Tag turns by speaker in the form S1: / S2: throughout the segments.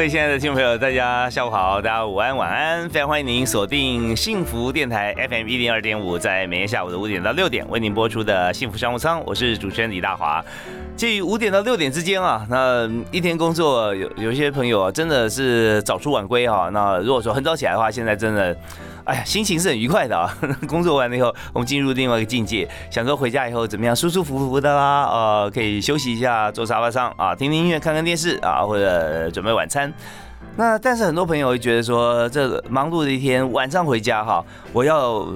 S1: 各位亲爱的听众朋友，大家下午好，大家午安晚安，非常欢迎您锁定幸福电台 FM 一零二点五，在每天下午的五点到六点为您播出的幸福商务舱，我是主持人李大华。介于五点到六点之间啊，那一天工作有有些朋友啊，真的是早出晚归啊。那如果说很早起来的话，现在真的。哎呀，心情是很愉快的啊！工作完了以后，我们进入另外一个境界，想说回家以后怎么样，舒舒服服的啦，呃，可以休息一下，坐沙发上啊，听听音乐，看看电视啊，或者准备晚餐。那但是很多朋友会觉得说，这忙碌的一天，晚上回家哈，我要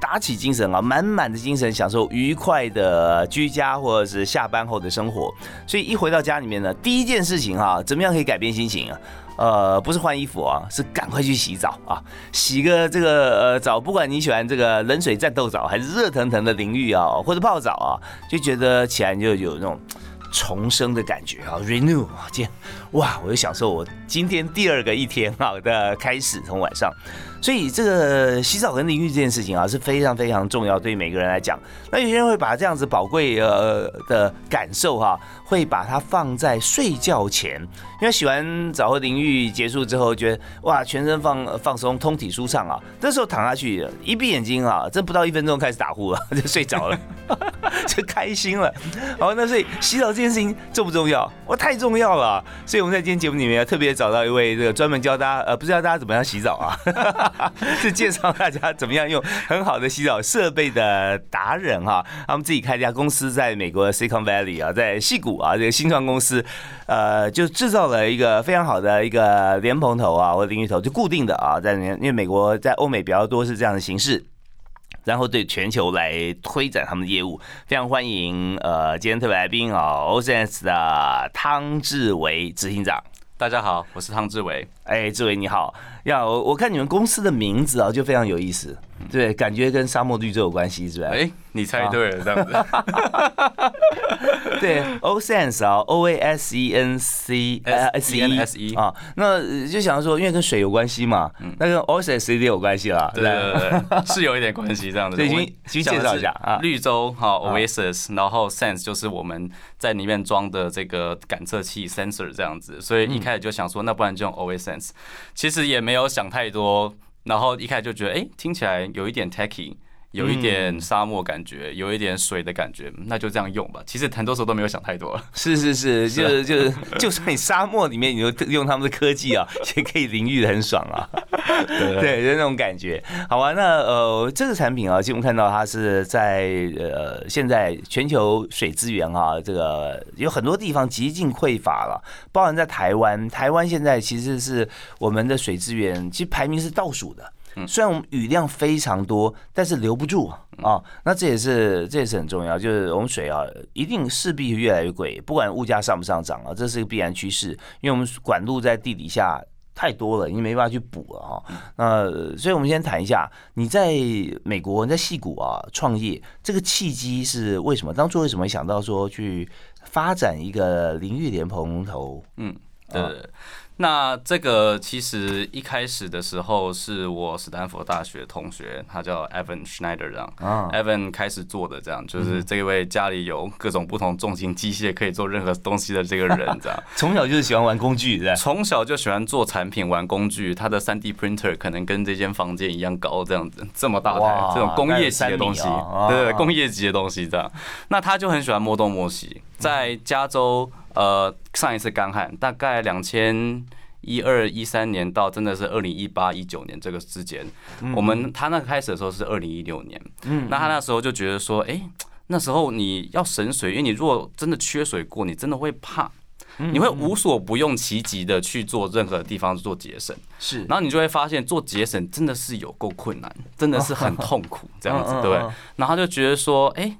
S1: 打起精神啊，满满的精神，享受愉快的居家或者是下班后的生活。所以一回到家里面呢，第一件事情哈，怎么样可以改变心情啊？呃，不是换衣服啊，是赶快去洗澡啊！洗个这个呃澡，不管你喜欢这个冷水战斗澡，还是热腾腾的淋浴啊，或者泡澡啊，就觉得起来就有那种重生的感觉啊，renew 啊，这样哇，我就享受我今天第二个一天好的开始，从晚上。所以这个洗澡跟淋浴这件事情啊是非常非常重要，对于每个人来讲。那有些人会把这样子宝贵呃的感受哈，会把它放在睡觉前，因为洗完澡和淋浴结束之后，觉得哇全身放放松，通体舒畅啊。这时候躺下去一闭眼睛啊，这不到一分钟开始打呼了，就睡着了，就开心了。好，那所以洗澡这件事情重不重要？哇，太重要了。所以我们在今天节目里面特别找到一位这个专门教大家呃，不知道大家怎么样洗澡啊。是介绍大家怎么样用很好的洗澡设备的达人哈，他们自己开一家公司，在美国 Silicon Valley 啊，在戏谷啊这个新创公司，呃，就制造了一个非常好的一个莲蓬头啊或者淋浴头，就固定的啊，在因为美国在欧美比较多是这样的形式，然后对全球来推展他们的业务，非常欢迎呃今天特别来宾哦 o s e n s 的汤志伟执行长。
S2: 大家好，我是汤志伟。
S1: 哎，志伟你好。呀，我我看你们公司的名字啊，就非常有意思。对，感觉跟沙漠绿洲有关系，是吧？
S2: 哎，你猜对了，这样子。
S1: 对，O Sense 啊，O A S E N C
S2: S E N S E
S1: 啊，那就想说，因为跟水有关系嘛，那跟 O S S 一定有关系啦，
S2: 对对对，是有一点关系这样子。
S1: 对，先先介绍一下啊，
S2: 绿洲哈 Oasis，然后 Sense 就是我们在里面装的这个感测器 sensor 这样子，所以一开始就想说，那不然就用其实也没有想太多。然后一开始就觉得，哎，听起来有一点 techy。有一点沙漠感觉，有一点水的感觉，那就这样用吧。其实很多时候都没有想太多。
S1: 是是是，就是就是，就算你沙漠里面，你就用他们的科技啊，也可以淋浴的很爽啊。对，就那种感觉。好吧，那呃，这个产品啊，其实我们看到它是在呃现在全球水资源啊，这个有很多地方极尽匮乏了，包含在台湾。台湾现在其实是我们的水资源其实排名是倒数的。虽然我们雨量非常多，但是留不住啊。那这也是这也是很重要，就是我们水啊，一定势必越来越贵，不管物价上不上涨啊，这是一个必然趋势。因为我们管路在地底下太多了，已经没办法去补了哈。那所以我们先谈一下，你在美国，你在戏谷啊创业，这个契机是为什么？当初为什么想到说去发展一个淋浴莲蓬头？
S2: 嗯，对。那这个其实一开始的时候是我斯坦福大学同学，他叫 Evan Schneider 这样，Evan 开始做的这样，就是这位家里有各种不同重型机械可以做任何东西的这个人这样。
S1: 从小就是喜欢玩工具，对
S2: 从小就喜欢做产品、玩工具。他的三 D printer 可能跟这间房间一样高，这样子这么大台，这种工业级的东西，对对，工业级的东西这样。那他就很喜欢摸东摸西，在加州。呃，上一次干旱大概两千一二一三年到真的是二零一八一九年这个之间，我们他那开始的时候是二零一六年，嗯，那他那时候就觉得说，哎，那时候你要省水，因为你如果真的缺水过，你真的会怕，你会无所不用其极的去做任何地方做节省，
S1: 是，
S2: 然后你就会发现做节省真的是有够困难，真的是很痛苦 这样子，对，然后就觉得说，哎。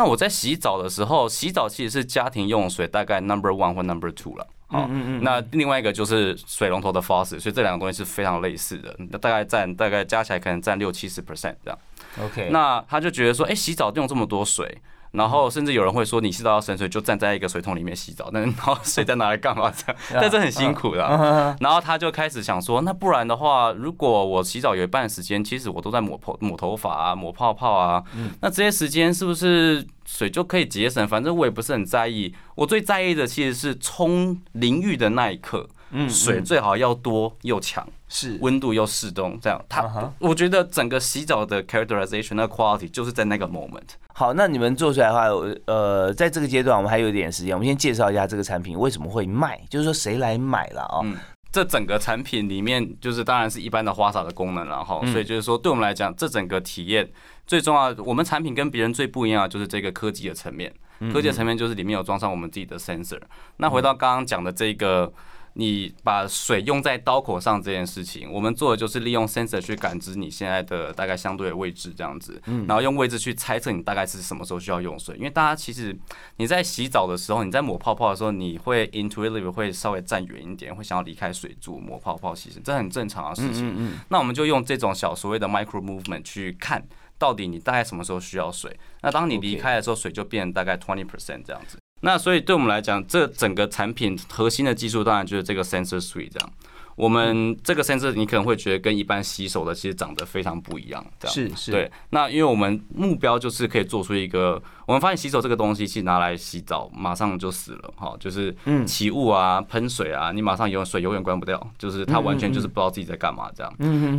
S2: 那我在洗澡的时候，洗澡其实是家庭用水大概 number one 或 number two 了。好，那另外一个就是水龙头的 faucet，所以这两个东西是非常类似的。那大概占大概加起来可能占六七十 percent 这样。
S1: OK，
S2: 那他就觉得说，哎，洗澡用这么多水。然后甚至有人会说，你洗澡要省水，就站在一个水桶里面洗澡，那 然后水在拿来干嘛？这样，但是很辛苦的。然后他就开始想说，那不然的话，如果我洗澡有一半时间，其实我都在抹头抹头发啊，抹泡泡啊，那这些时间是不是水就可以节省？反正我也不是很在意，我最在意的其实是冲淋浴的那一刻。嗯，水最好要多又强，
S1: 是
S2: 温度又适中，这样。它，我觉得整个洗澡的 characterization 那 quality 就是在那个 moment。
S1: 好，那你们做出来的话，呃，在这个阶段我们还有一点时间，我们先介绍一下这个产品为什么会卖，就是说谁来买了啊？嗯，
S2: 这整个产品里面，就是当然是一般的花洒的功能，然后，所以就是说，对我们来讲，这整个体验最重要，我们产品跟别人最不一样的就是这个科技的层面，科技的层面就是里面有装上我们自己的 sensor。那回到刚刚讲的这个。你把水用在刀口上这件事情，我们做的就是利用 sensor 去感知你现在的大概相对的位置，这样子，然后用位置去猜测你大概是什么时候需要用水。因为大家其实你在洗澡的时候，你在抹泡泡的时候，你会 intuitively 会稍微站远一点，会想要离开水柱抹泡泡，其实这很正常的事情。那我们就用这种小所谓的 micro movement 去看到底你大概什么时候需要水。那当你离开的时候，水就变大概 twenty percent 这样子。那所以对我们来讲，这整个产品核心的技术当然就是这个 sensor suite 这样。我们这个 sensor 你可能会觉得跟一般洗手的其实长得非常不一样，这样
S1: 是是。
S2: 对，那因为我们目标就是可以做出一个。我们发现洗手这个东西，其实拿来洗澡马上就死了，哈，就是起雾啊、喷水啊，你马上有水永远关不掉，就是它完全就是不知道自己在干嘛这样。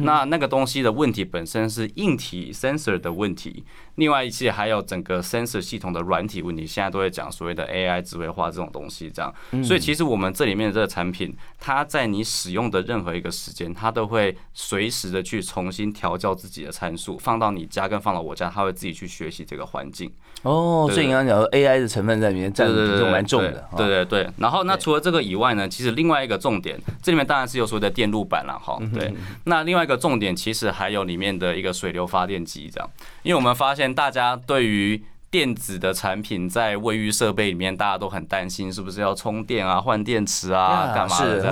S2: 那那个东西的问题本身是硬体 sensor 的问题，另外一些还有整个 sensor 系统的软体问题，现在都会讲所谓的 AI 智慧化这种东西这样。所以其实我们这里面的这个产品，它在你使用的任何一个时间，它都会随时的去重新调教自己的参数，放到你家跟放到我家，它会自己去学习这个环境。
S1: 哦，所以你刚刚讲说 AI 的成分在里面占比重蛮重的，
S2: 对对对。然后那除了这个以外呢，其实另外一个重点，这里面当然是有所谓的电路板了哈。对，那另外一个重点其实还有里面的一个水流发电机这样，因为我们发现大家对于电子的产品在卫浴设备里面，大家都很担心是不是要充电啊、换电池啊、干嘛的？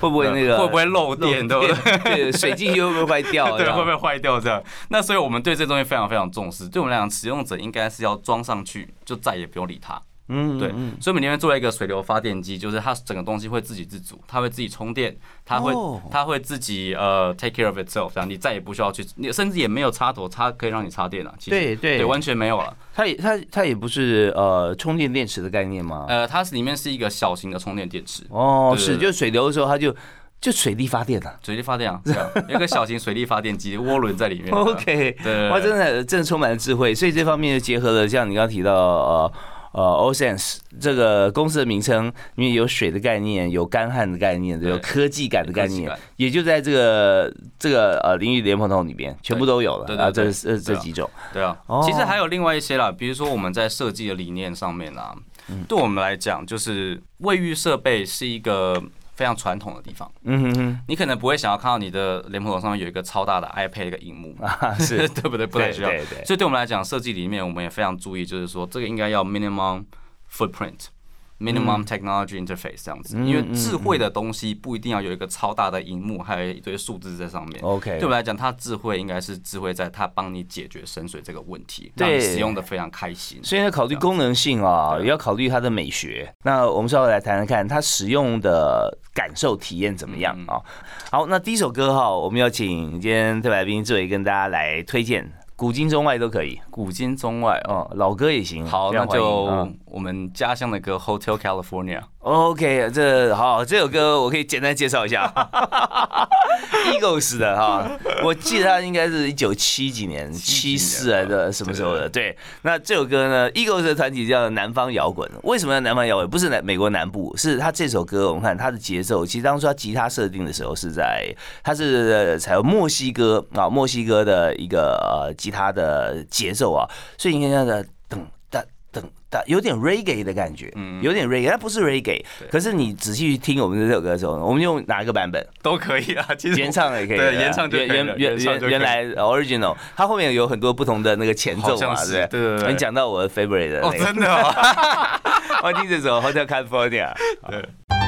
S1: 会不会那个
S2: 会不会漏电？对不
S1: 对？水进去会不会坏掉？
S2: 对，会不会坏掉？这样。那所以我们对这东西非常非常重视。对我们来讲，使用者应该是要装上去，就再也不用理它。嗯，对，所以我们里面做了一个水流发电机，就是它整个东西会自给自足，它会自己充电，它会它会自己呃 take care of itself，这样你再也不需要去，你甚至也没有插头插可以让你插电了，其实
S1: 对对
S2: 对，完全没有了。
S1: 它也它它也不是呃充电电池的概念吗？
S2: 呃，它是里面是一个小型的充电电池。
S1: 哦，是，就水流的时候它就就水力发电了，
S2: 水力发电啊，有个小型水力发电机涡轮在里面。
S1: OK，
S2: 对，
S1: 哇，真的真的充满了智慧，所以这方面就结合了像你刚刚提到呃。呃，Osense 这个公司的名称，因为有水的概念，有干旱的概念，有科技感的概念，也就在这个这个呃淋浴莲蓬头里边，全部都有了。啊。这这这几种，
S2: 对啊。其实还有另外一些啦，比如说我们在设计的理念上面啊，对我们来讲，就是卫浴设备是一个。非常传统的地方，嗯哼哼，你可能不会想要看到你的脸谱头上面有一个超大的 iPad 一个荧幕，是 对不对？不太需要。所以对我们来讲，设计里面我们也非常注意，就是说这个应该要 minimum footprint。Minimum technology interface 这样子，因为智慧的东西不一定要有一个超大的荧幕，还有一堆数字在上面。
S1: OK，
S2: 对我来讲，它智慧应该是智慧在它帮你解决深水这个问题，让你使用的非常开心。
S1: 所以要考虑功能性啊，也要考虑它的美学。那我们稍后来谈谈看，它使用的感受体验怎么样啊？好，那第一首歌哈，我们要请今天特来宾志伟跟大家来推荐。古今中外都可以，
S2: 古今中外
S1: 哦，老歌也行。
S2: 好，那就我们家乡的歌《Hotel California》。
S1: OK，这好，这首歌我可以简单介绍一下。Eagles 的哈，我记得他应该是一九七几年，七四还是什么时候的？对，那这首歌呢，Eagles 的团体叫南方摇滚。为什么叫南方摇滚？不是南美国南部，是他这首歌，我们看他的节奏，其实当初他吉他设定的时候是在，他是采用墨西哥啊，墨西哥的一个呃吉他的节奏啊，所以你看那个噔。等的有点 reggae 的感觉，嗯，有点 reggae，它不是 reggae，可是你仔细听我们的这首歌的时候，我们用哪一个版本？
S2: 都可以啊，其实
S1: 原唱也可以，
S2: 对，原唱原
S1: 原原原原来 original，它后面有很多不同的那个前奏嘛，对
S2: 对对，
S1: 你讲到我的 favorite 的，
S2: 哦，真的，
S1: 我听这首 Hotel California，对。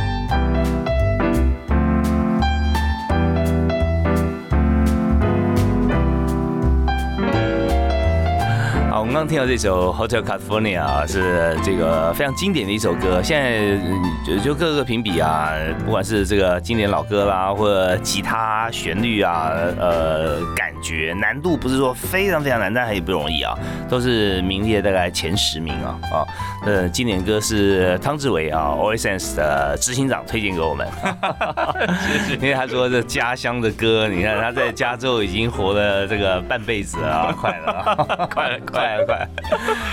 S1: 我们刚听到这首《Hotel California》啊，是这个非常经典的一首歌。现在就就各个评比啊，不管是这个经典老歌啦，或者吉他旋律啊，呃，感觉难度不是说非常非常难，但也不容易啊，都是名列大概前十名啊啊。呃，经典歌是汤志伟啊 o i s e n s 的执行长推荐给我们，因为他说这家乡的歌，你看他在加州已经活了这个半辈子啊，快了，快了，
S2: 快了，快。
S1: 快，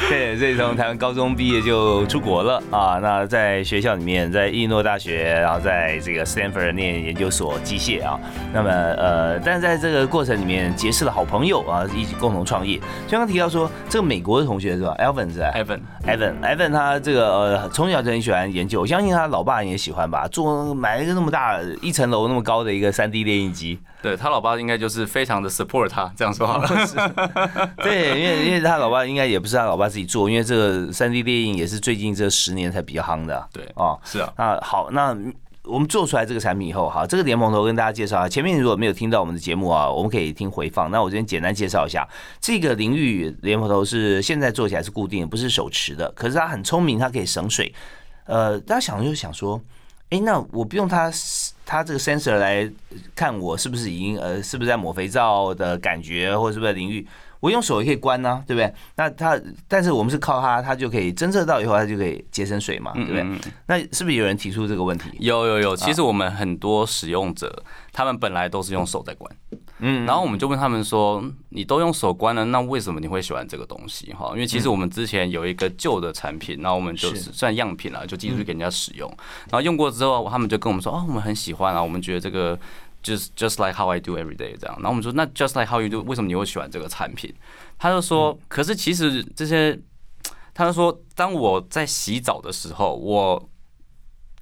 S1: 对，所以从台湾高中毕业就出国了啊。那在学校里面，在伊诺大学，然后在这个 Stanford 念研究所机械啊。那么呃，但是在这个过程里面结识了好朋友啊，一起共同创业。刚刚提到说，这个美国的同学是吧？Evan 是吧
S2: ？Evan，Evan，Evan，
S1: 他这个呃从小就很喜欢研究，我相信他老爸也喜欢吧，做买了一个那么大一层楼那么高的一个 3D 列印机。
S2: 对他老爸应该就是非常的 support 他，这样说好了。
S1: 对，因为因为他老爸应该也不是他老爸自己做，因为这个三 D 电影也是最近这十年才比较夯的。
S2: 对，哦，是啊。
S1: 那好，那我们做出来这个产品以后，好，这个莲蓬头跟大家介绍啊。前面如果没有听到我们的节目啊，我们可以听回放。那我这边简单介绍一下，这个淋浴莲蓬头是现在做起来是固定，不是手持的。可是它很聪明，它可以省水。呃，大家想就想说。哎，那我不用它，它这个 sensor 来看我是不是已经呃，是不是在抹肥皂的感觉，或者是不是淋浴？我用手也可以关呢，对不对？那它，但是我们是靠它，它就可以侦测到以后，它就可以节省水嘛，对不对？那是不是有人提出这个问题？
S2: 有有有，其实我们很多使用者，他们本来都是用手在关。嗯，然后我们就问他们说：“你都用手关了，那为什么你会喜欢这个东西？”哈，因为其实我们之前有一个旧的产品，然后我们就是算样品了，就寄出去给人家使用。然后用过之后，他们就跟我们说：“哦，我们很喜欢啊，我们觉得这个就是 just like how I do every day 这样。”然后我们说：“那 just like how you do，为什么你会喜欢这个产品？”他就说：“可是其实这些，他就说，当我在洗澡的时候，我。”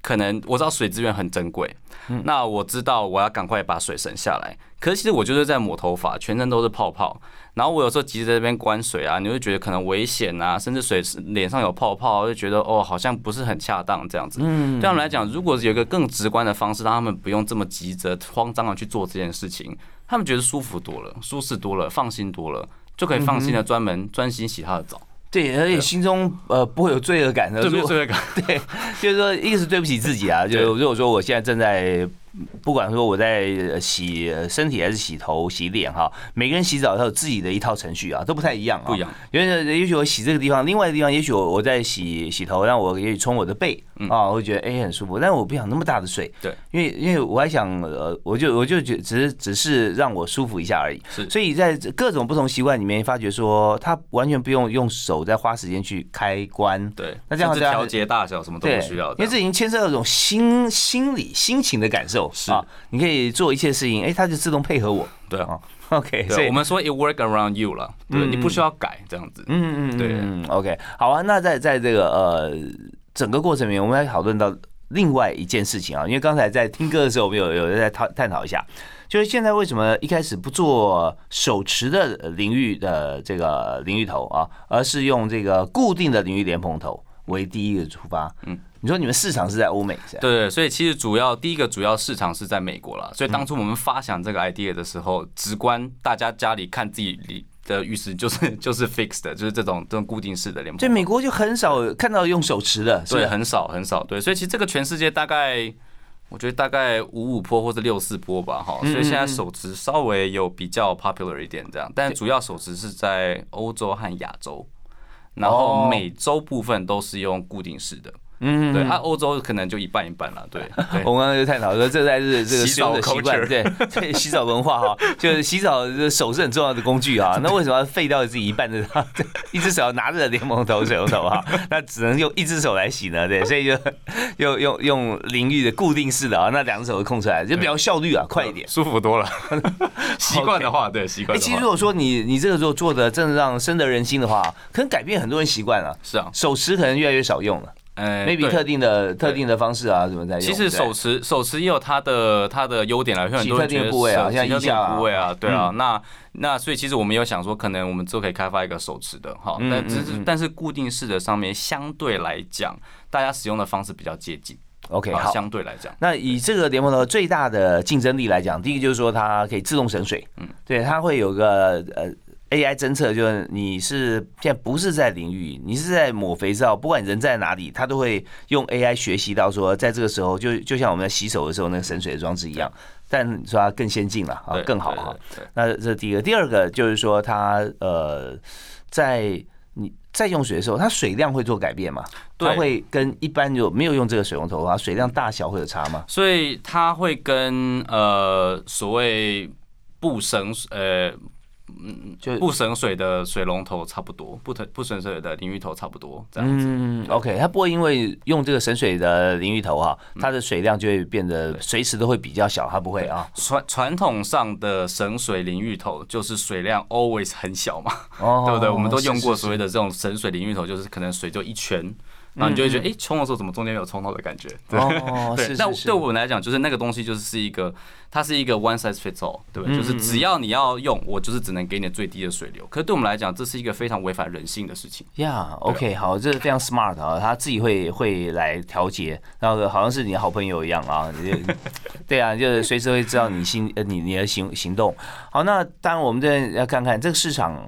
S2: 可能我知道水资源很珍贵，那我知道我要赶快把水省下来。可是其实我就是在抹头发，全身都是泡泡。然后我有时候急着在这边关水啊，你会觉得可能危险啊，甚至水脸上有泡泡，就觉得哦好像不是很恰当这样子。对他们来讲，如果有一个更直观的方式，让他们不用这么急着、慌张的去做这件事情，他们觉得舒服多了、舒适多了、放心多了，就可以放心的专门专心洗他的澡。
S1: 对，而且心中呃不会有罪恶感的，
S2: 对，没有罪恶感。
S1: 对，就是说，一个是对不起自己啊，就如果说我现在正在。不管说我在洗身体还是洗头、洗脸哈，每个人洗澡都有自己的一套程序啊，都不太一样啊。
S2: 不一样。
S1: 因为也许我洗这个地方，另外的地方也许我我在洗洗头，让我也许冲我的背啊，我会觉得哎很舒服。但是我不想那么大的水，
S2: 对，
S1: 因为因为我还想呃，我就我就觉只是只是让我舒服一下而已。
S2: 是。
S1: 所以在各种不同习惯里面，发觉说他完全不用用手在花时间去开关。
S2: 对。那这样子调节大小什么都不需要，
S1: 因为这已经牵涉到一种心心理心情的感受。
S2: 是
S1: 啊，你可以做一切事情，哎，它就自动配合我。
S2: 对啊，
S1: OK，
S2: 所以我们说 it work around you 了，对，你不需要改这样子。嗯嗯，对
S1: ，OK，好啊。那在在这个呃整个过程里面，我们要讨论到另外一件事情啊，因为刚才在听歌的时候，我们有有人在探探讨一下，就是现在为什么一开始不做手持的淋浴的这个淋浴头啊，而是用这个固定的淋浴莲蓬头为第一个出发？嗯。你说你们市场是在欧美是？
S2: 对对，所以其实主要第一个主要市场是在美国了。所以当初我们发想这个 idea 的时候，直观大家家里看自己里的浴室就是 就是 fixed 的，就是这种这种固定式的连。
S1: 所以美国就很少看到用手持的，
S2: 对，很少很少。对，所以其实这个全世界大概，我觉得大概五五波或者六四波吧，哈。所以现在手持稍微有比较 popular 一点这样，但主要手持是在欧洲和亚洲，然后每周部分都是用固定式的。嗯，对，啊，欧洲可能就一半一半了。对，
S1: 我们刚刚就探讨说，这才是这个使用的习惯，对，对，洗澡文化哈，就是洗澡的手是很重要的工具啊。那为什么要废掉自己一半的，一只手拿着联盟头水龙头哈，那只能用一只手来洗呢？对，所以就用用用淋浴的固定式的啊，那两只手空出来就比较效率啊，快一点，
S2: 舒服多了。习惯的话，对，习惯。
S1: 其实如果说你你这个时候做的真的让深得人心的话，可能改变很多人习惯了。
S2: 是啊，
S1: 手持可能越来越少用了。呃，maybe 特定的特定的方式啊，怎么在用？
S2: 其实手持手持也有它的它的优点啊，很多人觉得
S1: 部位啊，像
S2: 特定部位啊，对啊，那那所以其实我们有想说，可能我们之后可以开发一个手持的哈，但只是但是固定式的上面相对来讲，大家使用的方式比较接近。
S1: OK，好，
S2: 相对来讲，
S1: 那以这个联盟的最大的竞争力来讲，第一个就是说它可以自动省水，嗯，对，它会有个呃。AI 侦测就是你是现在不是在淋浴，你是在抹肥皂，不管人在哪里，它都会用 AI 学习到说，在这个时候就就像我们在洗手的时候那个省水的装置一样，但说它更先进了啊，更好哈。那这是第一个，第二个就是说它呃，在你在用水的时候，它水量会做改变嘛？它会跟一般有没有用这个水龙头的话，水量大小会有差吗？
S2: 所以它会跟呃所谓不省呃。嗯，就不省水的水龙头差不多，不不省水的淋浴头差不多这样子。嗯
S1: ，OK，它不会因为用这个省水的淋浴头哈，它的水量就会变得随时都会比较小，它不会啊。
S2: 传传统上的省水淋浴头就是水量 always 很小嘛，对不对？我们都用过所谓的这种省水淋浴头，就是可能水就一圈。然后你就会觉得，哎，冲的时候怎么中间没有冲到的感觉？
S1: 对哦，对。
S2: 那对我们来讲，就是那个东西就是一个，它是一个 one size fits all，对不对？就是只要你要用，我就是只能给你最低的水流。可是对我们来讲，这是一个非常违反人性的事情。
S1: Yeah，OK，好，这是非常 smart 啊，他自己会会来调节，然后好像是你的好朋友一样啊。对啊，就是随时会知道你心呃你你的行行动。好，那当然我们这要看看这个市场。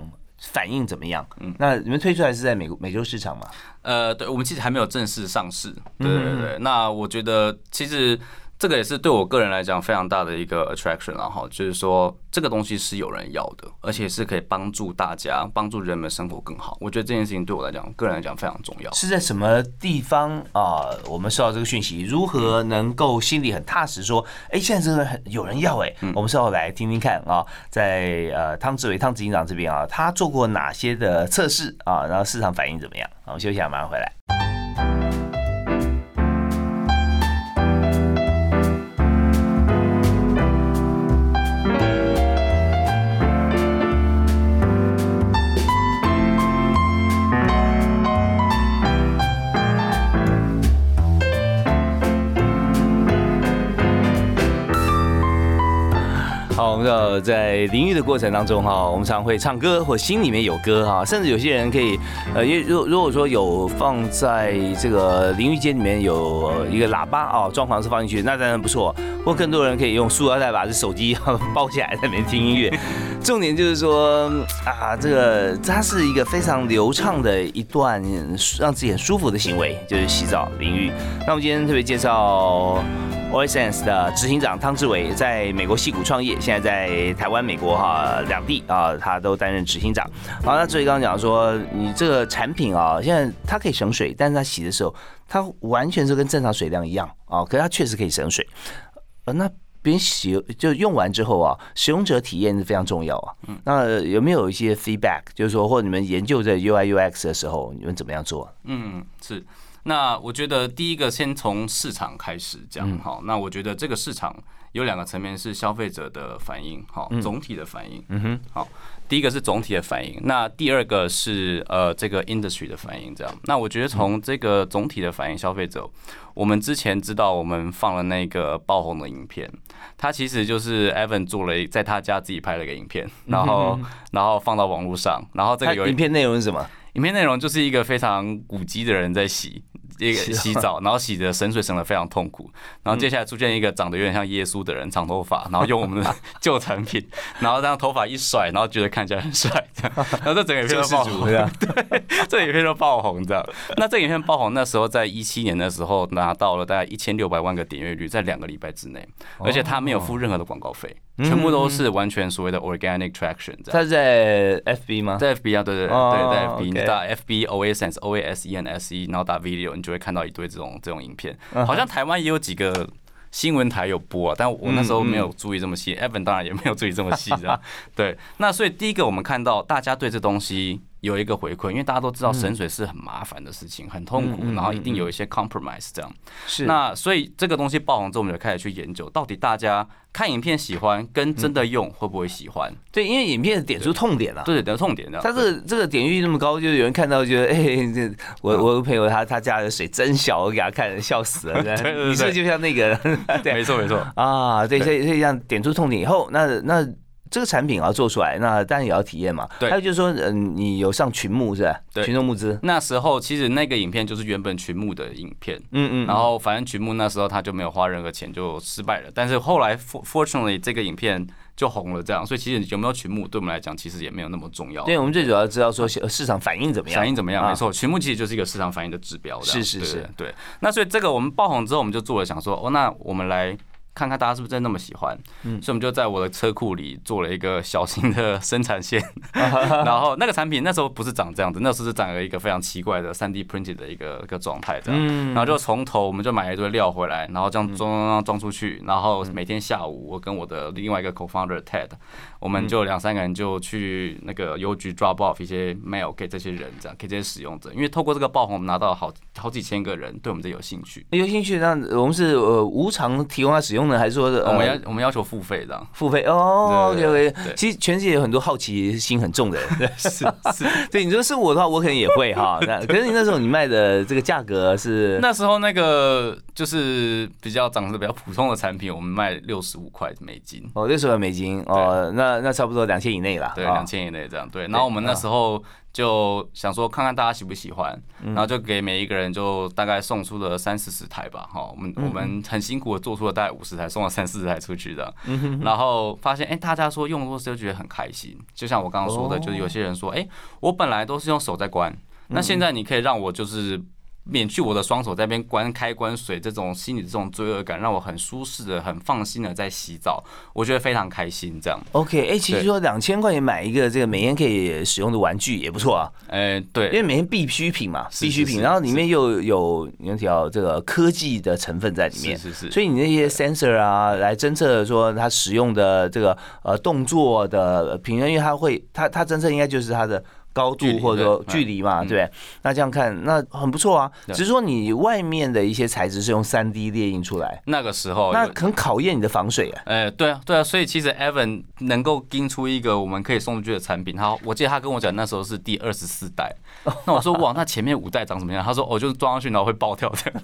S1: 反应怎么样？嗯，那你们推出来是在美国美洲市场吗？
S2: 呃，对，我们其实还没有正式上市。对对对，那我觉得其实。这个也是对我个人来讲非常大的一个 attraction，然后就是说这个东西是有人要的，而且是可以帮助大家、帮助人们生活更好。我觉得这件事情对我来讲，个人来讲非常重要。
S1: 是在什么地方啊？我们收到这个讯息，如何能够心里很踏实说，哎，现在真的很有人要哎？我们稍后来听听看啊，在呃汤志伟汤执行长这边啊，他做过哪些的测试啊？然后市场反应怎么样？我们休息一下，马上回来。们要在淋浴的过程当中哈，我们常会唱歌或心里面有歌哈，甚至有些人可以，呃，因为如如果说有放在这个淋浴间里面有一个喇叭啊，装潢是放进去，那当然不错。或更多人可以用塑料袋把这手机包起来在里面听音乐。重点就是说啊，这个它是一个非常流畅的一段让自己很舒服的行为，就是洗澡淋浴。那我们今天特别介绍。OSS 的执行长汤志伟在美国戏谷创业，现在在台湾、美国哈两地啊，他都担任执行长。好，那志伟刚刚讲说，你这个产品啊，现在它可以省水，但是它洗的时候，它完全是跟正常水量一样啊，可是它确实可以省水。呃，那别人洗就用完之后啊，使用者体验是非常重要啊。嗯，那有没有一些 feedback，就是说，或者你们研究这 UI UX 的时候，你们怎么样做？
S2: 嗯，是。那我觉得第一个先从市场开始讲好。那我觉得这个市场有两个层面是消费者的反应，好，总体的反应。嗯哼，好，第一个是总体的反应，那第二个是呃这个 industry 的反应。这样，那我觉得从这个总体的反应，消费者，我们之前知道我们放了那个爆红的影片，它其实就是 Evan 做了在他家自己拍了个影片，然后然后放到网络上，然后这个有
S1: 影片内容是什么？
S2: 影片内容就是一个非常古籍的人在洗。一个洗澡，然后洗的省水省的非常痛苦，然后接下来出现一个长得有点像耶稣的人，长头发，然后用我们的 旧产品，然后这样头发一甩，然后觉得看起来很帅，这样，然后这整个影片都爆红，对，这影片都爆红，这样。那这影片爆红那时候在一七年的时候拿到了大概一千六百万个点阅率，在两个礼拜之内，而且他没有付任何的广告费。全部都是完全所谓的 organic traction。
S1: 它在 FB 吗？
S2: 在 FB 啊，对对对，在 FB，你打 FB O A Sense O A S E N S E，然后打 video，你就会看到一堆这种这种影片。好像台湾也有几个新闻台有播啊，但我那时候没有注意这么细。Evan 当然也没有注意这么细。对，那所以第一个我们看到大家对这东西。有一个回馈，因为大家都知道省水是很麻烦的事情，很痛苦，然后一定有一些 compromise 这样。
S1: 是。
S2: 那所以这个东西爆红之后，我们就开始去研究，到底大家看影片喜欢跟真的用会不会喜欢？
S1: 对，因为影片点出痛点了。
S2: 对，点出痛点的。
S1: 它这个这个点击率那么高，就是有人看到觉得，哎，这我我朋友他他家的水真小，我给他看笑死了。
S2: 对对对。
S1: 你说就像那个，
S2: 对，没错没错。
S1: 啊，对，所以所以这样点出痛点以后，那那。这个产品要做出来，那当然也要体验嘛。
S2: 对，
S1: 还有就是说，嗯，你有上群募是吧？
S2: 对，
S1: 群众募资。
S2: 那时候其实那个影片就是原本群募的影片，嗯嗯。然后反正群募那时候他就没有花任何钱，就失败了。但是后来，fortunately 这个影片就红了，这样。所以其实有没有群募对我们来讲，其实也没有那么重要。
S1: 对，我们最主要知道说市场反应怎么样，
S2: 反应怎么样？没错，群募其实就是一个市场反应的指标。
S1: 是是是，
S2: 对。那所以这个我们爆红之后，我们就做了想说，哦，那我们来。看看大家是不是真的那么喜欢，嗯，所以我们就在我的车库里做了一个小型的生产线，然后那个产品那时候不是长这样子，那时候是长了一个非常奇怪的三 D printed 的一个一个状态这样，然后就从头我们就买了一堆料回来，然后这样装装装装出去，然后每天下午我跟我的另外一个 co-founder Ted，我们就两三个人就去那个邮局 drop off 一些 mail 给这些人这样，给这些使用者，因为透过这个爆红，我们拿到好好几千个人对我们这有兴趣，
S1: 有兴趣，那我们是呃无偿提供他使用。还是说的，
S2: 我们要我们要求付费这样，
S1: 付费哦。OK OK，其实全世界有很多好奇心很重的人，
S2: 是是。
S1: 对，你说是我的话，我可能也会哈。那可是你那时候你卖的这个价格是
S2: 那时候那个就是比较长得比较普通的产品，我们卖六十五块美金
S1: 哦，六十块美金哦，那那差不多两千以内了，
S2: 对，两千以内这样对。然后我们那时候。就想说看看大家喜不喜欢，然后就给每一个人就大概送出了三四十台吧，哈，我们我们很辛苦的做出了大概五十台，送了三四十台出去的，然后发现哎，大家说用的时候就觉得很开心，就像我刚刚说的，就是有些人说，哎，我本来都是用手在关，那现在你可以让我就是。免去我的双手在边关开关水，这种心里这种罪恶感，让我很舒适的、很放心的在洗澡，我觉得非常开心。这样
S1: ，OK，哎，其实说两千块钱买一个这个每天可以使用的玩具也不错啊。
S2: 哎，对，
S1: 因为每天必需品嘛，必需品，然后里面又有有条这个科技的成分在里面，
S2: 是是。
S1: 所以你那些 sensor 啊，来侦测说它使用的这个呃动作的平衡，因为它会，它它侦测应该就是它的。高度或者说距离嘛，对那这样看那很不错啊。只是说你外面的一些材质是用三 D 列印出来，
S2: 那个时候
S1: 那很考验你的防水啊。
S2: 哎，对啊，对啊。所以其实 Evan 能够盯出一个我们可以送出去的产品，他我记得他跟我讲那时候是第二十四代。那我说哇，那前面五代长什么样？他说哦，就是装上去然后会爆跳这样。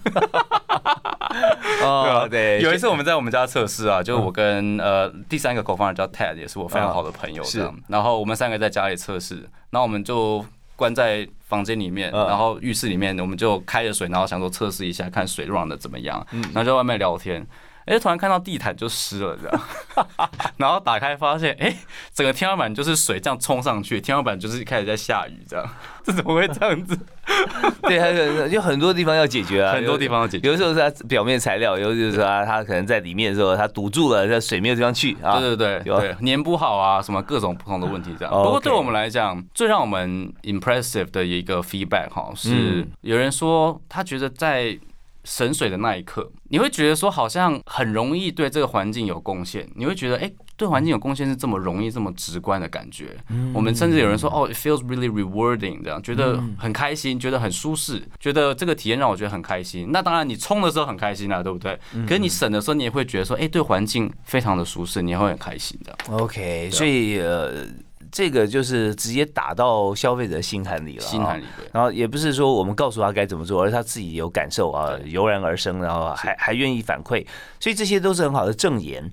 S1: 哦，对。
S2: 有一次我们在我们家测试啊，就是我跟呃第三个 co-founder 叫 Ted，也是我非常好的朋友这样。然后我们三个在家里测试。然后我们就关在房间里面，然后浴室里面，我们就开着水，然后想说测试一下，看水 run 的怎么样。然后在外面聊天。哎，突然看到地毯就湿了，这样，然后打开发现，哎，整个天花板就是水这样冲上去，天花板就是开始在下雨，这样，这怎么会这样子？
S1: 对，还有有很多地方要解决啊，
S2: 很多地方要解决。
S1: 有的时候是它表面材料，有的就是它它可能在里面的时候它堵住了，在水没有地方去
S2: 啊。对对对，对，粘不好啊，什么各种不同的问题这样。不过对我们来讲，最让我们 impressive 的一个 feedback 哈，是有人说他觉得在。省水的那一刻，你会觉得说好像很容易对这个环境有贡献，你会觉得哎，对环境有贡献是这么容易、这么直观的感觉。我们甚至有人说哦，it feels really rewarding，这样觉得很开心，觉得很舒适，觉得这个体验让我觉得很开心。那当然，你冲的时候很开心啊，对不对？可是你省的时候，你也会觉得说，哎，对环境非常的舒适，你也会很开心的。
S1: OK，所以呃。这个就是直接打到消费者心坎里了，
S2: 心坎里。
S1: 然后也不是说我们告诉他该怎么做，而是他自己有感受啊，油然而生，然后还还愿意反馈，所以这些都是很好的证言。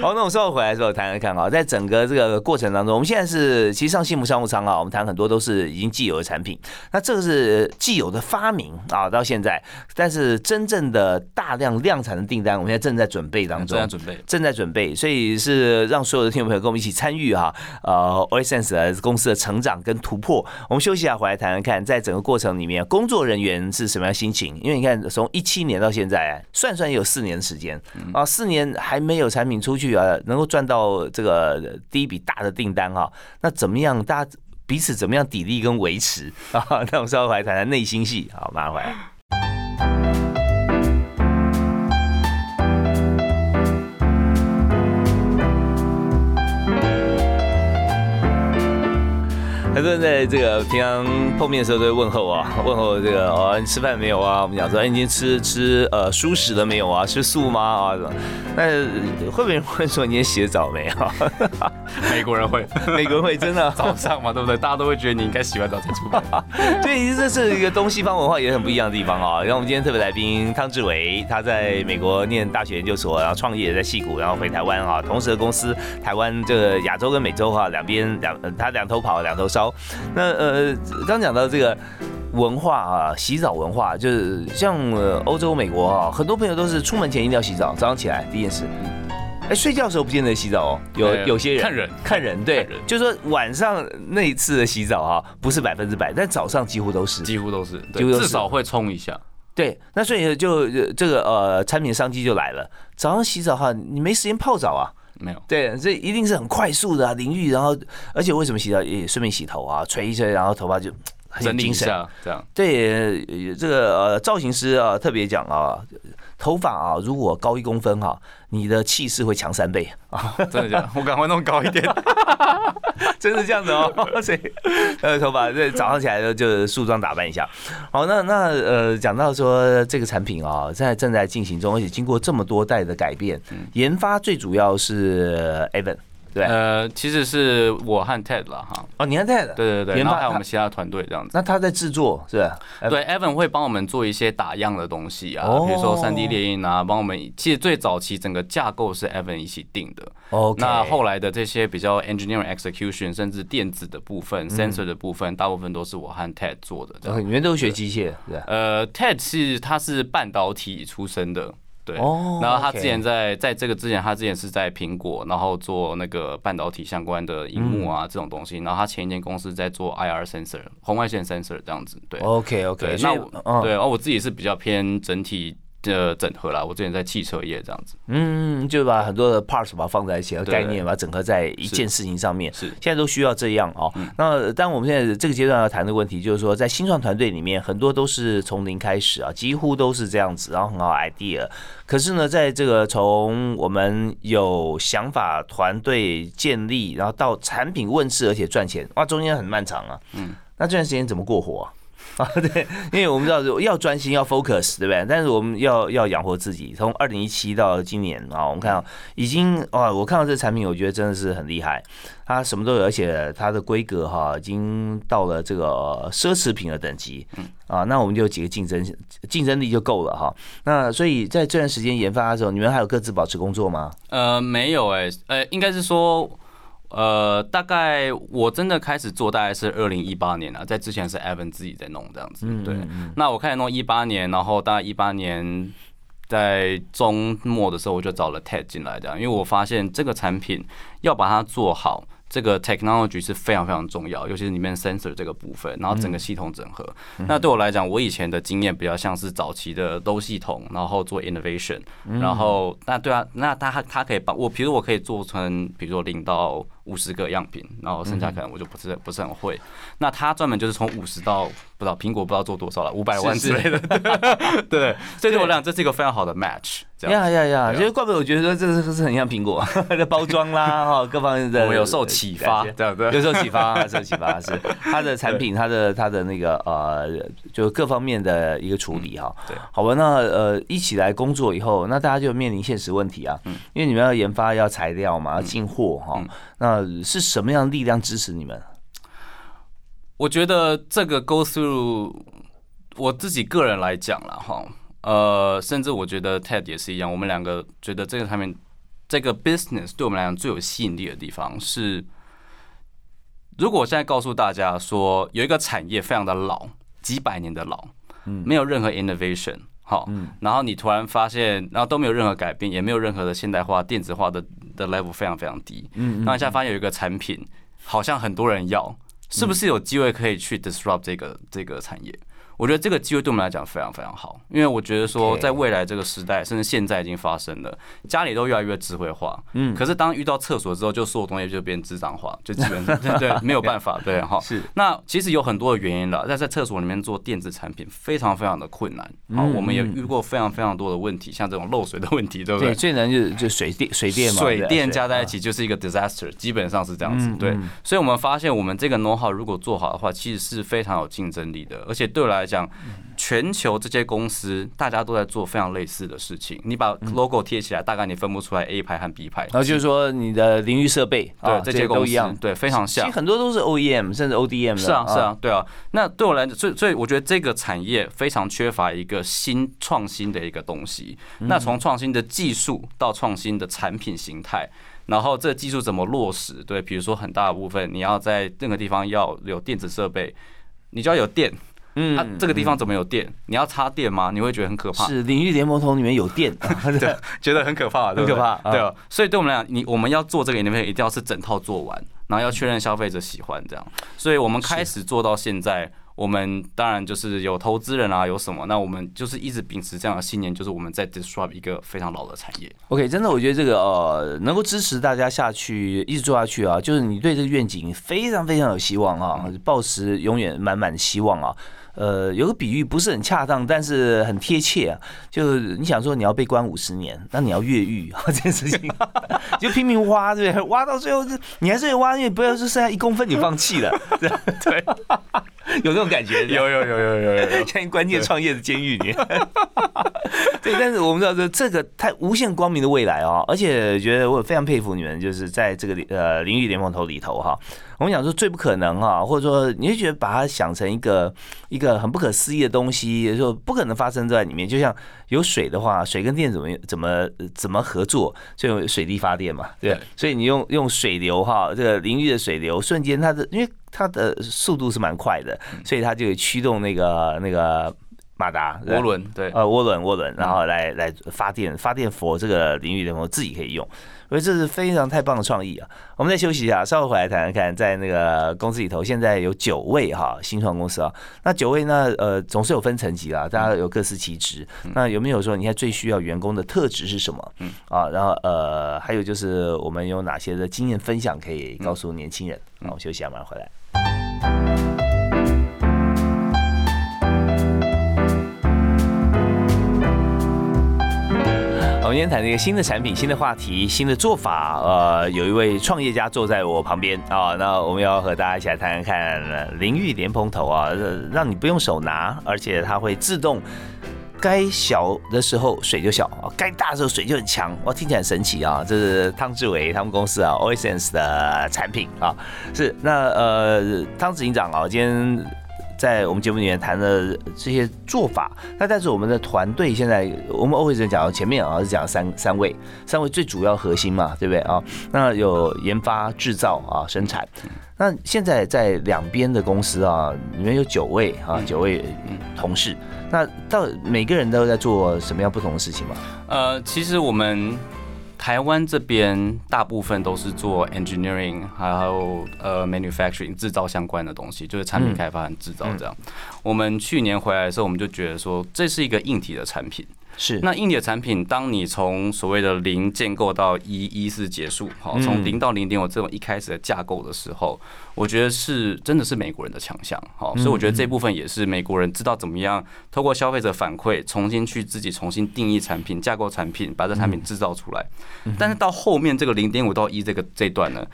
S1: 好，那我稍后回来的时候谈谈看啊，在整个这个过程当中，我们现在是其实上幸福商务舱啊，我们谈很多都是已经既有的产品，那这个是既有的发明啊，到现在，但是真正的大量量产的订单，我们现在正在准备当中，
S2: 正在准备，
S1: 正在准备，所以是让所有的听众朋友跟我们一起参与哈，呃 o i s e n s e 公司的成长跟突破。我们休息一下，回来谈谈看，在整个过程里面，工作人员是什么样心情？因为你看，从一七年到现在，算算有四年时间啊，四年还没有产品出去。去啊，能够赚到这个第一笔大的订单哈，那怎么样？大家彼此怎么样砥砺跟维持啊？那我们稍后来谈谈内心戏，好，马上回来。很多人在这个平常碰面的时候都会问候啊，问候这个哦，你吃饭没有啊？我们讲说，哎，你今天吃吃呃舒适了没有啊？吃素吗？啊，那会不会问说你今天洗澡没有？
S2: 美国人会，
S1: 美国人会真的
S2: 早上嘛，对不对？大家都会觉得你应该洗完澡才出门。
S1: 对，这是一个东西方文化也很不一样的地方啊。然后我们今天特别来宾汤志伟，他在美国念大学研究所，然后创业在戏谷，然后回台湾啊，同时的公司台湾这个亚洲跟美洲哈两边两他两头跑两头烧。那呃，刚讲到这个文化啊，洗澡文化，就是像欧洲、美国啊，很多朋友都是出门前一定要洗澡，早上起来第一件事。哎，睡觉的时候不见得洗澡哦，有有些人
S2: 看人
S1: 看人，对，就是说晚上那一次的洗澡啊，不是百分之百，但早上几乎都是，
S2: 几乎都是，至少会冲一下。
S1: 对，那所以就这个呃，产品商机就来了。早上洗澡哈，你没时间泡澡啊。
S2: 没有，
S1: 对，这一定是很快速的淋浴，然后而且为什么洗澡也顺便洗头啊，吹一吹，然后头发就很精神，
S2: 这样。
S1: 对，这个呃造型师啊特别讲啊。头发啊，如果高一公分哈，你的气势会强三倍
S2: 啊！真的假的？我赶快弄高一点，
S1: 真是这样子哦。所以呃，头发这早上起来就就梳妆打扮一下。好，那那呃，讲到说这个产品啊，现在正在进行中，而且经过这么多代的改变，研发最主要是 Evan。对，
S2: 呃，其实是我和 Ted 了哈。
S1: 哦，你和 Ted？
S2: 对对对，然后还有我们其他团队这样子。
S1: 那他在制作是吧？
S2: 对，Evan 会帮我们做一些打样的东西啊，比如说三 D 列印啊，帮我们。其实最早期整个架构是 Evan 一起定的。
S1: OK。
S2: 那后来的这些比较 engineering execution，甚至电子的部分、sensor 的部分，大部分都是我和 Ted 做的。
S1: 你们都学机械？
S2: 呃，Ted 是他是半导体出身的。对，然后他之前在在这个之前，他之前是在苹果，然后做那个半导体相关的荧幕啊这种东西。然后他前一间公司在做 IR sensor 红外线 sensor 这样子。对
S1: ，OK OK。
S2: 那我对，而我自己是比较偏整体。的整合啦，我之前在汽车业这样子，
S1: 嗯，就把很多的 parts 把它放在一起，概念把它整合在一件事情上面，
S2: 是
S1: 现在都需要这样哦。那但我们现在这个阶段要谈的问题，就是说在新创团队里面，很多都是从零开始啊，几乎都是这样子，然后很好 idea。可是呢，在这个从我们有想法团队建立，然后到产品问世而且赚钱，哇，中间很漫长啊。嗯，那这段时间怎么过活？啊，对，因为我们知道要专心要 focus，对不对？但是我们要要养活自己。从二零一七到今年啊，我们看到已经哇，我看到这个产品，我觉得真的是很厉害。它什么都有，而且它的规格哈，已经到了这个奢侈品的等级。嗯啊，那我们就有几个竞争竞争力就够了哈。那所以在这段时间研发的时候，你们还有各自保持工作吗？
S2: 呃，没有哎，呃，应该是说。呃，大概我真的开始做大概是二零一八年了，在之前是 Evan 自己在弄这样子。对，那我开始弄一八年，然后大概一八年在中末的时候，我就找了 Ted 进来这样，因为我发现这个产品要把它做好。这个 technology 是非常非常重要，尤其是里面 sensor 这个部分，然后整个系统整合。那对我来讲，我以前的经验比较像是早期的都系统，然后做 innovation，然后那对啊，那他他可以帮我，比如我可以做成，比如说零到五十个样品，然后剩下可能我就不是不是很会。那他专门就是从五十到不知道苹果不知道做多少了，五百万之类的。对，所以对我来讲，这是一个非常好的 match。
S1: 呀呀呀！其实怪不得我觉得这个是很像苹果 的包装啦，哈，各方面的。
S2: 我有受启发，对对，
S1: 有受启发，受启发是它的产品，它的它的那个呃，就各方面的一个处理哈。
S2: 对，
S1: 好吧，那呃一起来工作以后，那大家就面临现实问题啊，因为你们要研发要材料嘛，要进货哈，那是什么样的力量支持你们？
S2: 我觉得这个 go through，我自己个人来讲了哈。呃，甚至我觉得 Ted 也是一样，我们两个觉得这个产品，这个 business 对我们来讲最有吸引力的地方是，如果我现在告诉大家说有一个产业非常的老，几百年的老，嗯，没有任何 innovation，好，嗯，然后你突然发现，然后都没有任何改变，也没有任何的现代化、电子化的的 level 非常非常低，嗯，然后一下发现有一个产品，好像很多人要。是不是有机会可以去 disrupt 这个这个产业？我觉得这个机会对我们来讲非常非常好，因为我觉得说，在未来这个时代，甚至现在已经发生了，家里都越来越智慧化。嗯。可是当遇到厕所之后，就所有东西就变智障化，就基本上 对没有办法，对哈。
S1: 是。
S2: 那其实有很多的原因了，在在厕所里面做电子产品非常非常的困难。好，我们也遇过非常非常多的问题，像这种漏水的问题，对不对？
S1: 对，最难就是就水电水电嘛。
S2: 水电加在一起就是一个 disaster，基本上是这样子。对。所以我们发现，我们这个 know how 如果做好的话，其实是非常有竞争力的，而且对我来讲。全球这些公司，大家都在做非常类似的事情。你把 logo 贴起来，大概你分不出来 A 牌和 B 牌。
S1: 然后就是说，你的淋浴设备，
S2: 对这些都一样，对，非常像。
S1: 其实很多都是 OEM，甚至 ODM。
S2: 是啊，是啊，对啊。那对我来讲，所以所以我觉得这个产业非常缺乏一个新创新的一个东西。那从创新的技术到创新的产品形态，然后这技术怎么落实？对，比如说很大的部分，你要在任何地方要有电子设备，你就要有电。嗯，它这个地方怎么有电？你要插电吗？你会觉得很可怕。
S1: 是领域联盟桶里面有电，
S2: 对，觉得很可怕，
S1: 很可怕，
S2: 对啊。所以对我们来讲，你我们要做这个影片，一定要是整套做完，然后要确认消费者喜欢这样。所以我们开始做到现在。我们当然就是有投资人啊，有什么？那我们就是一直秉持这样的信念，就是我们在 disrupt 一个非常老的产业。
S1: OK，真的，我觉得这个呃，能够支持大家下去，一直做下去啊，就是你对这个愿景非常非常有希望啊，抱持永远满满的希望啊。呃，有个比喻不是很恰当，但是很贴切啊。就你想说你要被关五十年，那你要越狱啊，这件事情就拼命挖，对不对？挖到最后，你还是挖，因为不要说剩下一公分你放弃了，对。有这种感觉，
S2: 有有有有有有，
S1: 像 关键创业的监狱里。对，但是我们知道这这个太无限光明的未来哦，而且觉得我非常佩服你们，就是在这个呃淋浴联盟头里头哈。我们讲说最不可能哈，或者说你会觉得把它想成一个一个很不可思议的东西，说不可能发生在里面。就像有水的话，水跟电怎么怎么怎么合作，就水力发电嘛，对。所以你用用水流哈，这个淋浴的水流瞬间它的因为。它的速度是蛮快的，所以它就驱动那个那个马达
S2: 涡轮，对，
S1: 呃，涡轮涡轮，然后来来发电，发电佛这个领域的我自己可以用，所以这是非常太棒的创意啊！我们再休息一下，稍后回来谈谈看，在那个公司里头，现在有九位哈新创公司啊，那九位呢，呃，总是有分层级啦，大家有各司其职。那有没有说，你看最需要员工的特质是什么？嗯啊，然后呃，还有就是我们有哪些的经验分享可以告诉年轻人？那我休息一下，马上回来。我们今天谈这个新的产品、新的话题、新的做法。呃，有一位创业家坐在我旁边啊，那我们要和大家一起来谈谈看淋浴莲蓬头啊，让你不用手拿，而且它会自动。该小的时候水就小啊，该大的时候水就很强，哇，听起来很神奇啊！这是汤志伟他们公司啊，Oasis 的产品啊，是那呃，汤执行长啊，今天在我们节目里面谈的这些做法，那但是我们的团队现在，我们 Oasis 讲到前面啊是讲三三位，三位最主要核心嘛，对不对啊？那有研发、制造啊、生产。那现在在两边的公司啊，里面有九位啊，九位同事。那到每个人都在做什么样不同的事情吗？
S2: 呃，其实我们台湾这边大部分都是做 engineering，还有呃 manufacturing 制造相关的东西，就是产品开发和制造这样。我们去年回来的时候，我们就觉得说这是一个硬体的产品。
S1: 是，
S2: 那硬体的产品，当你从所谓的零建构到一，一是结束，好，从零到零点五这种一开始的架构的时候，我觉得是真的是美国人的强项，好，所以我觉得这部分也是美国人知道怎么样透过消费者反馈，重新去自己重新定义产品、架构产品，把这产品制造出来。但是到后面这个零点五到一这个这段呢？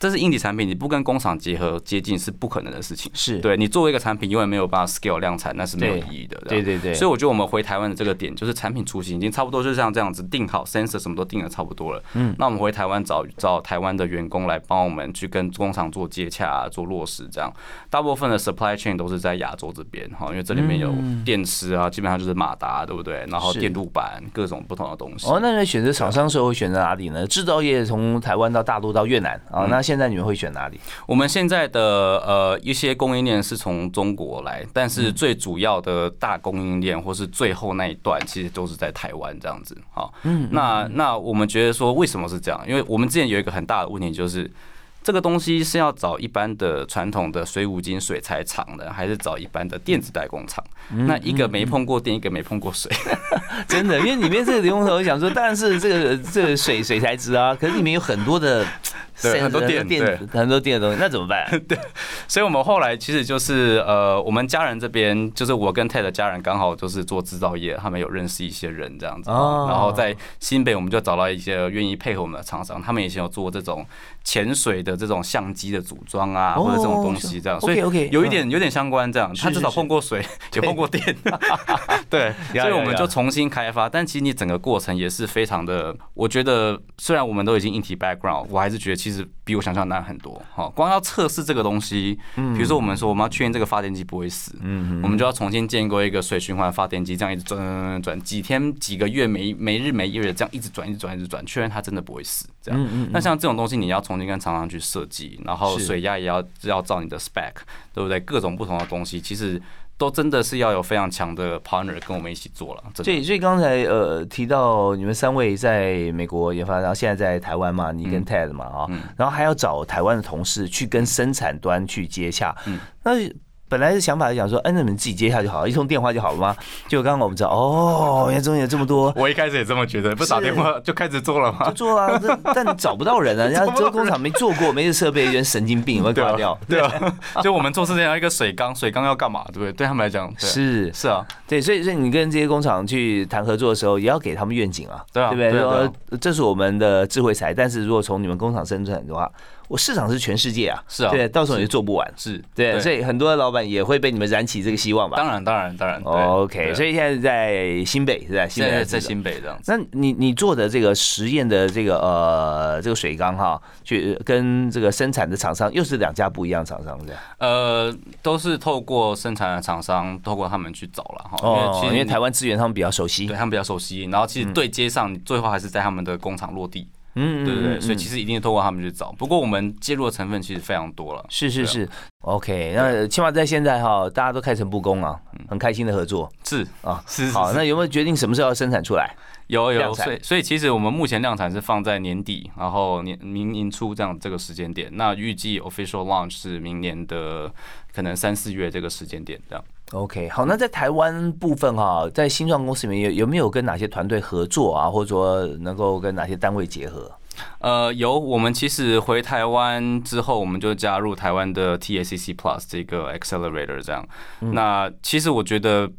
S2: 这是硬体产品，你不跟工厂结合接近是不可能的事情。
S1: 是
S2: 对你作为一个产品，永远没有办法 scale 量产，那是没有意义的。
S1: 对对对。
S2: 所以我觉得我们回台湾的这个点，就是产品雏形已经差不多，就像这样子定好 sensor 什么都定的差不多了。嗯。那我们回台湾找找台湾的员工来帮我们去跟工厂做接洽、做落实，这样。大部分的 supply chain 都是在亚洲这边哈，因为这里面有电池啊，基本上就是马达，对不对？然后电路板各种不同的东西。
S1: 哦，那你选择厂商时候会选择哪里呢？制造业从台湾到大陆到越南啊，那现在你们会选哪里？
S2: 我们现在的呃一些供应链是从中国来，但是最主要的大供应链或是最后那一段，其实都是在台湾这样子。好，嗯，那那我们觉得说为什么是这样？因为我们之前有一个很大的问题，就是这个东西是要找一般的传统的水五金水材厂的，还是找一般的电子代工厂？那一个没碰过电，一个没碰过水，
S1: 真的，因为里面这个流头，我想说，当然是这个这个水水材质啊，可是里面有很多的。
S2: 对很多电
S1: 电很多电的东西，那怎么办？
S2: 对，所以我们后来其实就是呃，我们家人这边就是我跟 Ted 的家人刚好就是做制造业，他们有认识一些人这样子，然后在新北我们就找到一些愿意配合我们的厂商，他们以前有做这种潜水的这种相机的组装啊，或者这种东西这样，所以有一点有点相关这样，他至少碰过水，也碰过电，对，所以我们就重新开发，但其实你整个过程也是非常的，我觉得虽然我们都已经硬体 background，我还是觉得其实。其实比我想象难很多，哈！光要测试这个东西，嗯，比如说我们说我们要确认这个发电机不会死，嗯，我们就要重新建构一个水循环发电机，这样一直转转转转，几天几个月没没日没夜的这样一直转一直转一直转，确认它真的不会死，这样。那像这种东西，你要重新跟厂商去设计，然后水压也要要照你的 spec，对不对？各种不同的东西，其实。都真的是要有非常强的 partner 跟我们一起做了。
S1: 所以，所以刚才呃提到你们三位在美国研发，然后现在在台湾嘛，你跟 Ted 嘛啊，然后还要找台湾的同事去跟生产端去接洽。嗯那本来的想法是想说，哎，那你们自己接一下就好了，一通电话就好了吗？就刚刚我们知道，哦，原来中间有这么多。
S2: 我一开始也这么觉得，不打电话就开始做了吗？
S1: 就做啊，但你找不到人啊，人家这个工厂没做过，没这设备，人神经病会挂掉。
S2: 对啊，就我们做是这样一个水缸，水缸要干嘛？对不对？对他们来讲
S1: 是
S2: 是啊，
S1: 对，所以所以你跟这些工厂去谈合作的时候，也要给他们愿景啊，
S2: 对
S1: 不对？说这是我们的智慧财，但是如果从你们工厂生产的话。我市场是全世界啊，
S2: 是啊，
S1: 对，到时候你就做不完，
S2: 是
S1: 对，所以很多的老板也会被你们燃起这个希望吧？
S2: 当然，当然，当然。
S1: OK，所以现在在新北是在
S2: 现在在新北这样。
S1: 那你你做的这个实验的这个呃这个水缸哈，去跟这个生产的厂商又是两家不一样厂商这样？
S2: 呃，都是透过生产的厂商，透过他们去找了哈。
S1: 哦，因为台湾资源他们比较熟悉，
S2: 对他们比较熟悉。然后其实对接上，最后还是在他们的工厂落地。嗯，对对对，所以其实一定透过他们去找。不过我们介入的成分其实非常多了。
S1: 是是是，OK。那起码在现在哈，大家都开诚布公啊，很开心的合作。
S2: 是啊，是。
S1: 好，那有没有决定什么时候要生产出来？
S2: 有有，所以所以其实我们目前量产是放在年底，然后年明年初这样这个时间点。那预计 official launch 是明年的可能三四月这个时间点这样。
S1: OK，好，那在台湾部分哈，在新创公司里面有有没有跟哪些团队合作啊，或者说能够跟哪些单位结合？
S2: 呃，有，我们其实回台湾之后，我们就加入台湾的 TACC Plus 这个 Accelerator，这样。那其实我觉得。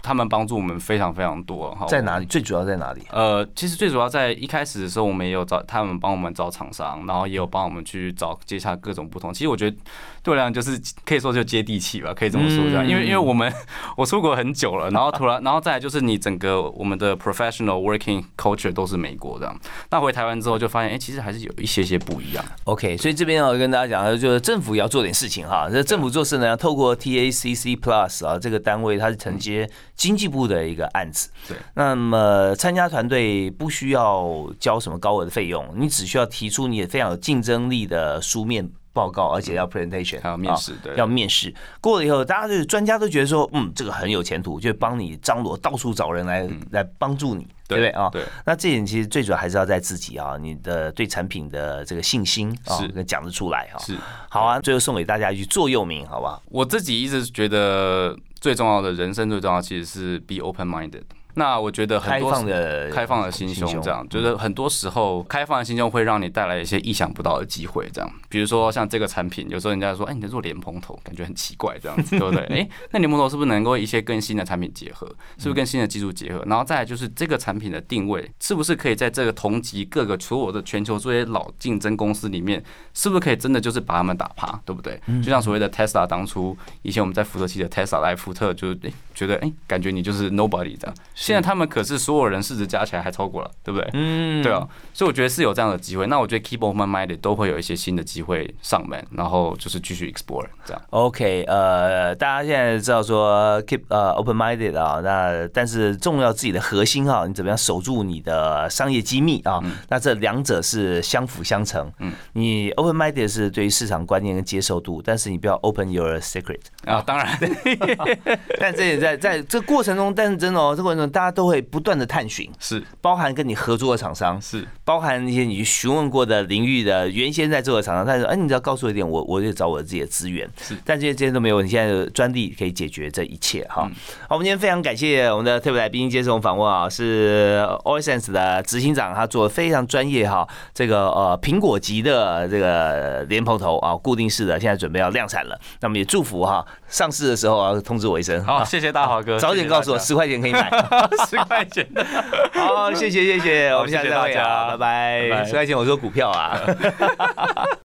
S2: 他们帮助我们非常非常多，
S1: 哈，在哪里？最主要在哪里？
S2: 呃，其实最主要在一开始的时候，我们也有找他们帮我们找厂商，然后也有帮我们去找接洽各种不同。其实我觉得对我来讲，就是可以说就接地气吧，可以这么说这样。因为因为我们 我出国很久了，然后突然，然后再来就是你整个我们的 professional working culture 都是美国这样。那回台湾之后就发现，哎，其实还是有一些些不一样。
S1: OK，所以这边要跟大家讲，就是政府也要做点事情哈。这政府做事呢，要透过 TACC Plus 啊这个单位，它是承接。经济部的一个案子，
S2: 对，
S1: 那么参加团队不需要交什么高额的费用，你只需要提出你非常有竞争力的书面报告，而且要 presentation，
S2: 还要面试，对，
S1: 要面试过了以后，大家就是专家都觉得说，嗯，这个很有前途，就帮你张罗到处找人来来帮助你，对不对啊？
S2: 对，
S1: 那这点其实最主要还是要在自己啊，你的对产品的这个信心啊，讲得出来哈。
S2: 是，
S1: 好啊，最后送给大家一句座右铭，好不好？
S2: 我自己一直觉得。最重要的人生最重要其实是 be open minded。那我觉得很多
S1: 开放的
S2: 开放的心胸，这样就是很多时候开放的心胸会让你带来一些意想不到的机会，这样。比如说像这个产品，有时候人家说，哎，你在做莲蓬头，感觉很奇怪，这样子，对不对？哎，那莲蓬头是不是能够一些跟新的产品结合？是不是跟新的技术结合？然后再来就是这个产品的定位，是不是可以在这个同级各个所有的全球这些老竞争公司里面，是不是可以真的就是把他们打趴，对不对？就像所谓的 Tesla，当初以前我们在福特系的 Tesla 来福特，就是哎觉得哎感觉你就是 nobody 这样。现在他们可是所有人市值加起来还超过了，对不对？嗯，对啊，所以我觉得是有这样的机会。那我觉得 keep open minded 都会有一些新的机会上门，然后就是继续 explore 这样。
S1: OK，呃，大家现在知道说 keep 呃 open minded 啊，那但是重要自己的核心哈，你怎么样守住你的商业机密啊？那这两者是相辅相成。嗯，你 open minded 是对于市场观念跟接受度，但是你不要 open your secret
S2: 啊。当然，
S1: 但这也在在这过程中，但是真的哦，这过程中。大家都会不断的探寻，
S2: 是。
S1: 包含跟你合作的厂商，
S2: 是。
S1: 包含一些你询问过的领域的原先在做的厂商，但是，哎，你只要告诉我一点，我我就找我自己的资源，
S2: 是，
S1: 但这些这些都没有，你现在的专利可以解决这一切哈。好，我们今天非常感谢我们的特别来宾接受我们访问啊，是 OSense 的执行长，他做的非常专业哈，这个呃苹果级的这个莲蓬头啊，固定式的，现在准备要量产了，那么也祝福哈，上市的时候啊通知我一声，
S2: 好，谢谢大华哥，
S1: 早点告诉我十块钱可以买，
S2: 十块钱。的，
S1: 好，谢谢谢谢，我们下次再会
S2: 啊，
S1: 拜拜，十块钱我说股票啊。